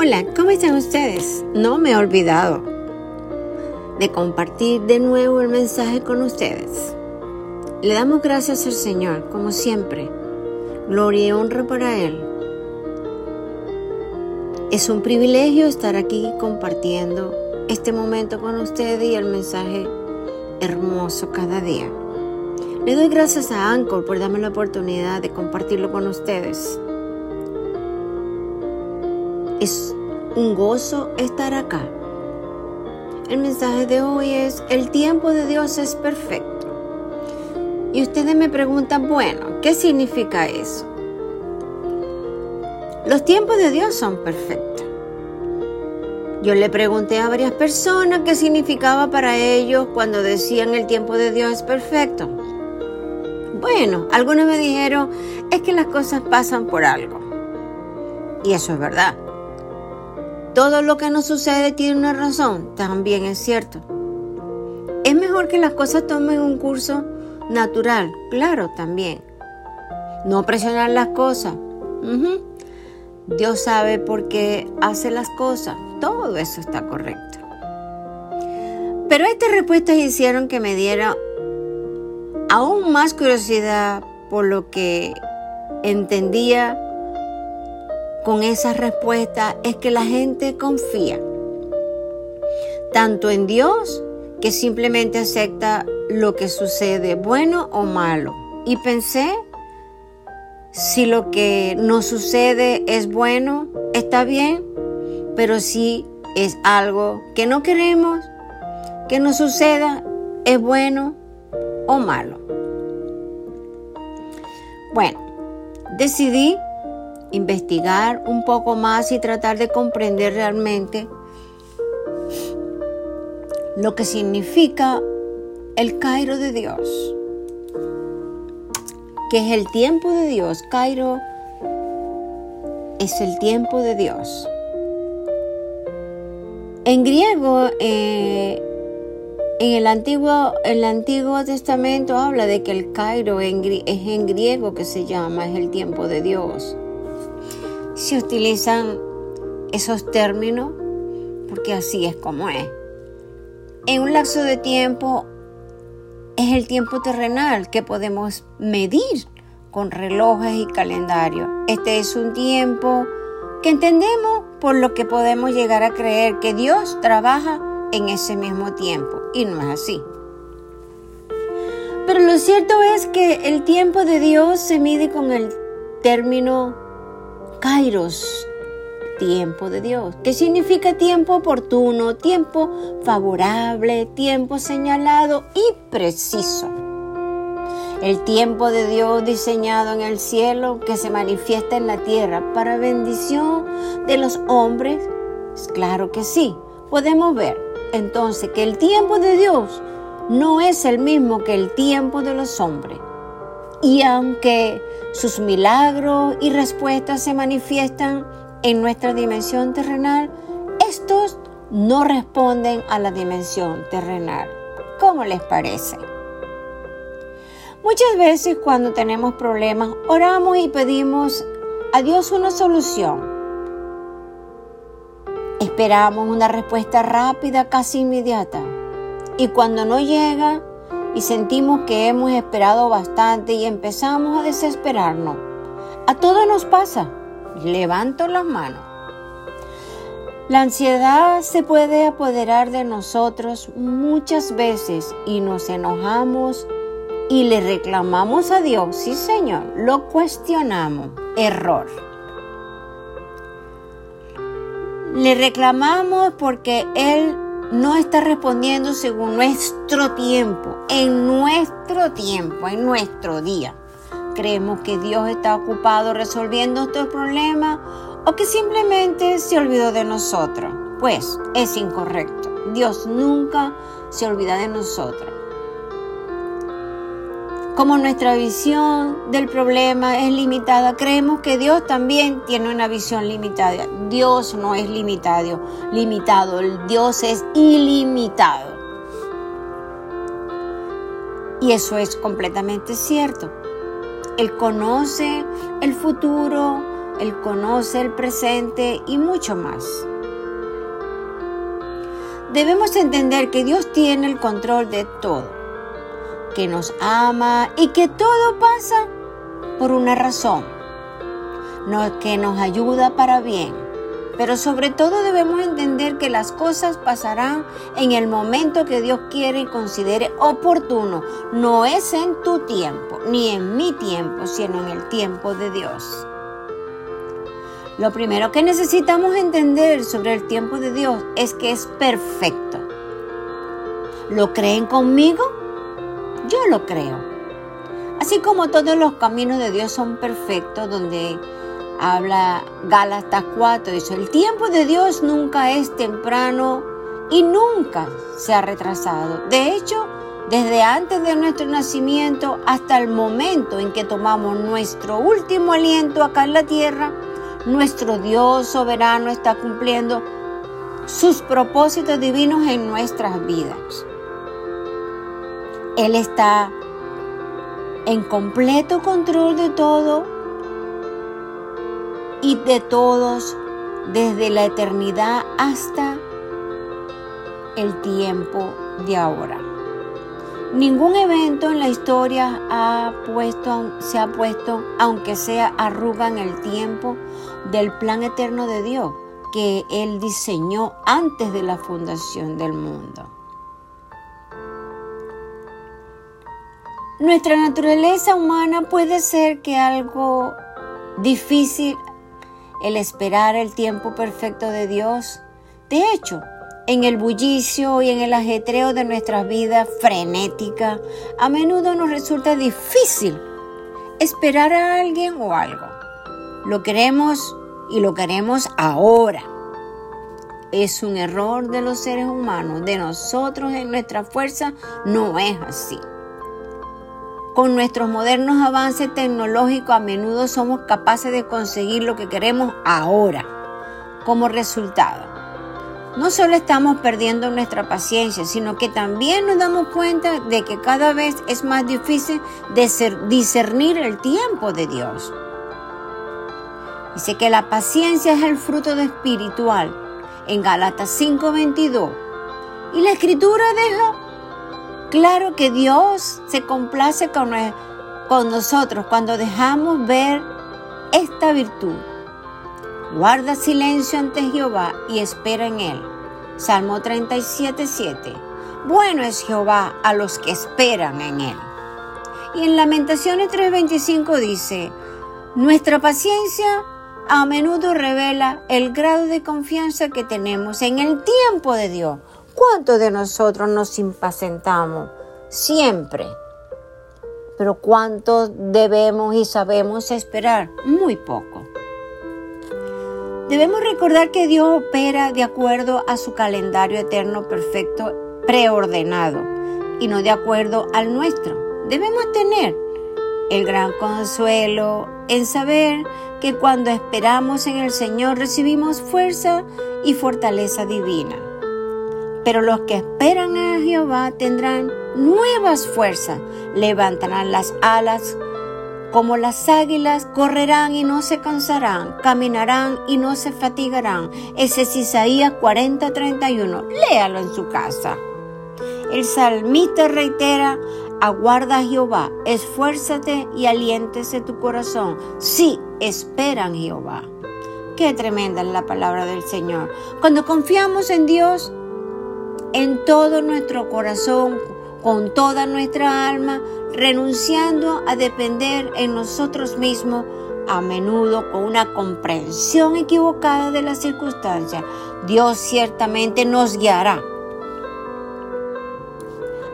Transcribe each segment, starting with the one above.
Hola, ¿cómo están ustedes? No me he olvidado de compartir de nuevo el mensaje con ustedes. Le damos gracias al Señor, como siempre. Gloria y honra para Él. Es un privilegio estar aquí compartiendo este momento con ustedes y el mensaje hermoso cada día. Le doy gracias a Anchor por darme la oportunidad de compartirlo con ustedes. Es un gozo estar acá. El mensaje de hoy es, el tiempo de Dios es perfecto. Y ustedes me preguntan, bueno, ¿qué significa eso? Los tiempos de Dios son perfectos. Yo le pregunté a varias personas qué significaba para ellos cuando decían el tiempo de Dios es perfecto. Bueno, algunos me dijeron, es que las cosas pasan por algo. Y eso es verdad. Todo lo que nos sucede tiene una razón, también es cierto. Es mejor que las cosas tomen un curso natural, claro, también. No presionar las cosas. Dios sabe por qué hace las cosas. Todo eso está correcto. Pero estas respuestas hicieron que me diera aún más curiosidad por lo que entendía con esa respuesta es que la gente confía tanto en Dios que simplemente acepta lo que sucede, bueno o malo. Y pensé, si lo que nos sucede es bueno, está bien, pero si es algo que no queremos que nos suceda, es bueno, o malo. Bueno, decidí investigar un poco más y tratar de comprender realmente lo que significa el Cairo de Dios, que es el tiempo de Dios. Cairo es el tiempo de Dios. En griego, eh, en el Antiguo, el Antiguo Testamento habla de que el Cairo es en griego que se llama, es el tiempo de Dios. Se utilizan esos términos porque así es como es. En un lapso de tiempo es el tiempo terrenal que podemos medir con relojes y calendarios. Este es un tiempo que entendemos por lo que podemos llegar a creer que Dios trabaja en ese mismo tiempo. Y no es así. Pero lo cierto es que el tiempo de Dios se mide con el término kairos, tiempo de Dios, que significa tiempo oportuno, tiempo favorable, tiempo señalado y preciso. El tiempo de Dios diseñado en el cielo que se manifiesta en la tierra para bendición de los hombres, claro que sí, podemos ver entonces que el tiempo de Dios no es el mismo que el tiempo de los hombres. Y aunque sus milagros y respuestas se manifiestan en nuestra dimensión terrenal, estos no responden a la dimensión terrenal. ¿Cómo les parece? Muchas veces cuando tenemos problemas, oramos y pedimos a Dios una solución Esperamos una respuesta rápida, casi inmediata. Y cuando no llega y sentimos que hemos esperado bastante y empezamos a desesperarnos, a todos nos pasa. Levanto las manos. La ansiedad se puede apoderar de nosotros muchas veces y nos enojamos y le reclamamos a Dios. Sí, Señor, lo cuestionamos. Error. Le reclamamos porque Él no está respondiendo según nuestro tiempo, en nuestro tiempo, en nuestro día. Creemos que Dios está ocupado resolviendo estos problemas o que simplemente se olvidó de nosotros. Pues es incorrecto. Dios nunca se olvida de nosotros. Como nuestra visión del problema es limitada, creemos que Dios también tiene una visión limitada. Dios no es limitado, limitado, Dios es ilimitado. Y eso es completamente cierto. Él conoce el futuro Él conoce el presente y mucho más. Debemos entender que Dios tiene el control de todo, que nos ama y que todo pasa por una razón, que nos ayuda para bien pero sobre todo debemos entender que las cosas pasarán en el momento que Dios quiere y considere oportuno. No es en tu tiempo, ni en mi tiempo, sino en el tiempo de Dios. Lo primero que necesitamos entender sobre el tiempo de Dios es que es perfecto. ¿Lo creen conmigo? Yo lo creo. Así como todos los caminos de Dios son perfectos, donde habla Gálatas 4, dice, el tiempo de Dios nunca es temprano y nunca se ha retrasado. De hecho, desde antes de nuestro nacimiento hasta el momento en que tomamos nuestro último aliento acá en la tierra, nuestro Dios soberano está cumpliendo sus propósitos divinos en nuestras vidas. Él está en completo control de todo y de todos desde la eternidad hasta el tiempo de ahora. Ningún evento en la historia ha puesto, se ha puesto, aunque sea arruga en el tiempo del plan eterno de Dios que Él diseñó antes de la fundación del mundo. Nuestra naturaleza humana puede ser que algo difícil el esperar el tiempo perfecto de Dios. De hecho, en el bullicio y en el ajetreo de nuestras vidas frenética, a menudo nos resulta difícil esperar a alguien o algo. Lo queremos y lo queremos ahora. Es un error de los seres humanos, de nosotros en nuestra fuerza, no es así. Con nuestros modernos avances tecnológicos a menudo somos capaces de conseguir lo que queremos ahora. Como resultado, no solo estamos perdiendo nuestra paciencia, sino que también nos damos cuenta de que cada vez es más difícil discernir el tiempo de Dios. Dice que la paciencia es el fruto de espiritual en Galatas 5:22. Y la escritura deja Claro que Dios se complace con, nosotros cuando dejamos ver esta virtud. Guarda silencio ante Jehová y espera en él. Salmo 37, 7. Bueno es Jehová a los que esperan en él. Y en Lamentaciones 3:25 dice, nuestra paciencia a menudo revela el grado de confianza que tenemos en el tiempo de Dios. ¿Cuántos de nosotros nos impacientamos? Siempre. Pero ¿cuántos debemos y sabemos esperar? Muy poco. Debemos recordar que Dios opera de acuerdo a su calendario eterno perfecto preordenado y no de acuerdo al nuestro. Debemos tener el gran consuelo en saber que cuando esperamos en el Señor recibimos fuerza y fortaleza divina. Pero los que esperan a Jehová tendrán nuevas fuerzas, levantarán las alas como las águilas, correrán y no se cansarán, caminarán y no se fatigarán. Ese es Isaías 40:31. Léalo en su casa. El salmista reitera, aguarda a Jehová, esfuérzate y aliéntese tu corazón. Sí, esperan Jehová. Qué tremenda es la palabra del Señor. Cuando confiamos en Dios, en todo nuestro corazón, con toda nuestra alma, renunciando a depender en nosotros mismos, a menudo con una comprensión equivocada de las circunstancias. Dios ciertamente nos guiará.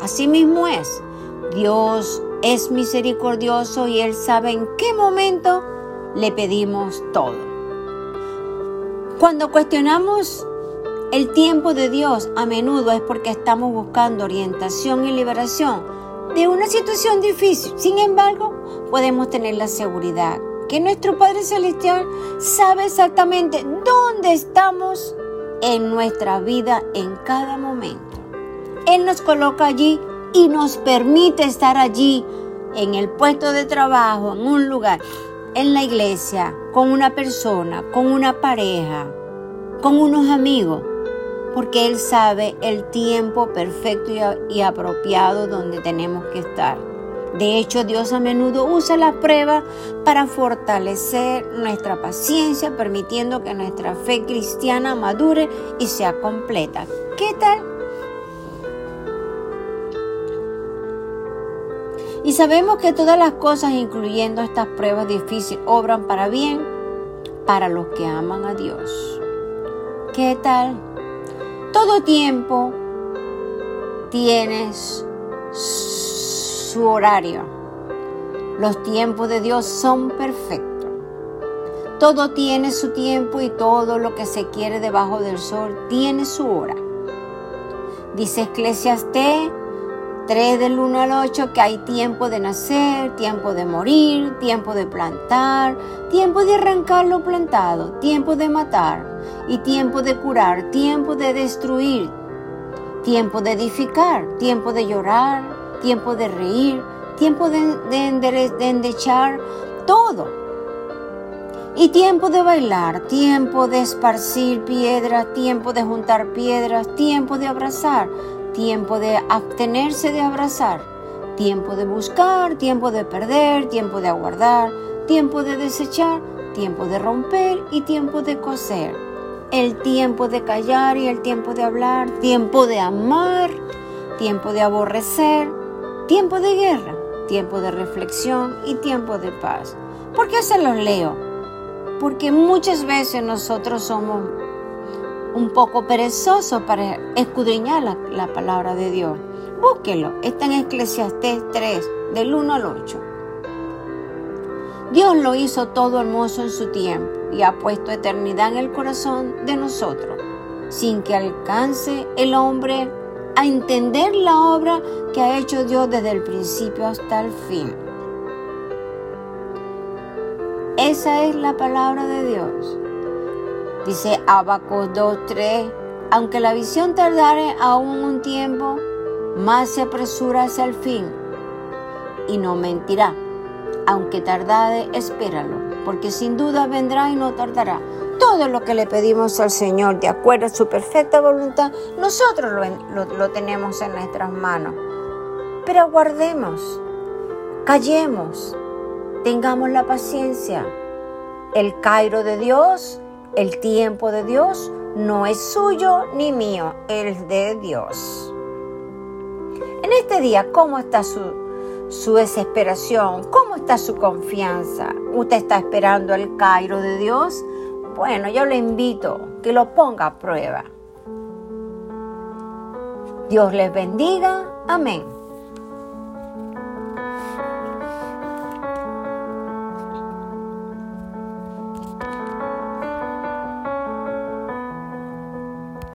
Asimismo es, Dios es misericordioso y Él sabe en qué momento le pedimos todo. Cuando cuestionamos el tiempo de Dios a menudo es porque estamos buscando orientación y liberación de una situación difícil. Sin embargo, podemos tener la seguridad que nuestro Padre Celestial sabe exactamente dónde estamos en nuestra vida en cada momento. Él nos coloca allí y nos permite estar allí en el puesto de trabajo, en un lugar, en la iglesia, con una persona, con una pareja, con unos amigos, porque Él sabe el tiempo perfecto y apropiado donde tenemos que estar. De hecho, Dios a menudo usa la prueba para fortalecer nuestra paciencia, permitiendo que nuestra fe cristiana madure y sea completa. ¿Qué tal? Y sabemos que todas las cosas, incluyendo estas pruebas difíciles, obran para bien para los que aman a Dios. ¿Qué tal? Todo tiempo tienes su horario. Los tiempos de Dios son perfectos. Todo tiene su tiempo y todo lo que se quiere debajo del sol tiene su hora. Dice Eclesiastés 3 del 1 al 8 que hay tiempo de nacer, tiempo de morir, tiempo de plantar, tiempo de arrancar lo plantado, tiempo de matar y tiempo de curar, tiempo de destruir, tiempo de edificar, tiempo de llorar, tiempo de reír, tiempo de, de, endechar, todo. Y tiempo de bailar, tiempo de esparcir piedras, tiempo de juntar piedras, tiempo de abrazar, tiempo de abstenerse de abrazar, tiempo de buscar, tiempo de perder, tiempo de aguardar, tiempo de desechar, tiempo de romper y tiempo de coser. El tiempo de callar y el tiempo de hablar, tiempo de amar, tiempo de aborrecer, tiempo de guerra, tiempo de reflexión y tiempo de paz. ¿Por qué se los leo? Porque muchas veces nosotros somos un poco perezosos para escudriñar la, palabra de Dios. Búsquelo, está en Eclesiastés 3, del 1 al 8. Dios lo hizo todo hermoso en su tiempo y ha puesto eternidad en el corazón de nosotros, sin que alcance el hombre a entender la obra que ha hecho Dios desde el principio hasta el fin. Esa es la palabra de Dios. Dice Abacos 2.3, aunque la visión tardare aún un tiempo, más se apresura hacia el fin y no mentirá. Aunque tardare, espéralo, porque sin duda vendrá y no tardará todo lo que le pedimos al Señor de acuerdo a su perfecta voluntad, nosotros lo, tenemos en nuestras manos. Pero aguardemos, callemos, tengamos la paciencia. El Cairo de Dios, el tiempo de Dios, no es suyo ni mío, es de Dios. En este día, ¿cómo está su, su desesperación? ¿Cómo está su confianza? ¿Usted está esperando el Cairo de Dios? Bueno, yo le invito que lo ponga a prueba. Dios les bendiga. Amén.